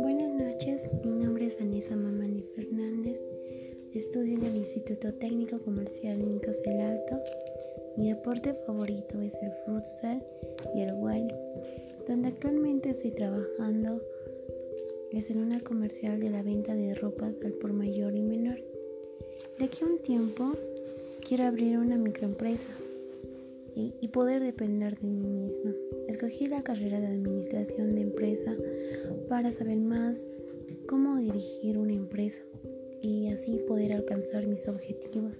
Buenas noches, mi nombre es Vanessa Mamani Fernández, estudio en el Instituto Técnico Comercial Nicos del Alto. Mi deporte favorito es el futsal y el wild, donde actualmente estoy trabajando es en una comercial de la venta de ropas al por mayor y menor. De aquí a un tiempo quiero abrir una microempresa y, poder depender de mí misma. Escogí la carrera de administración de empresa para saber más cómo dirigir una empresa y así poder alcanzar mis objetivos.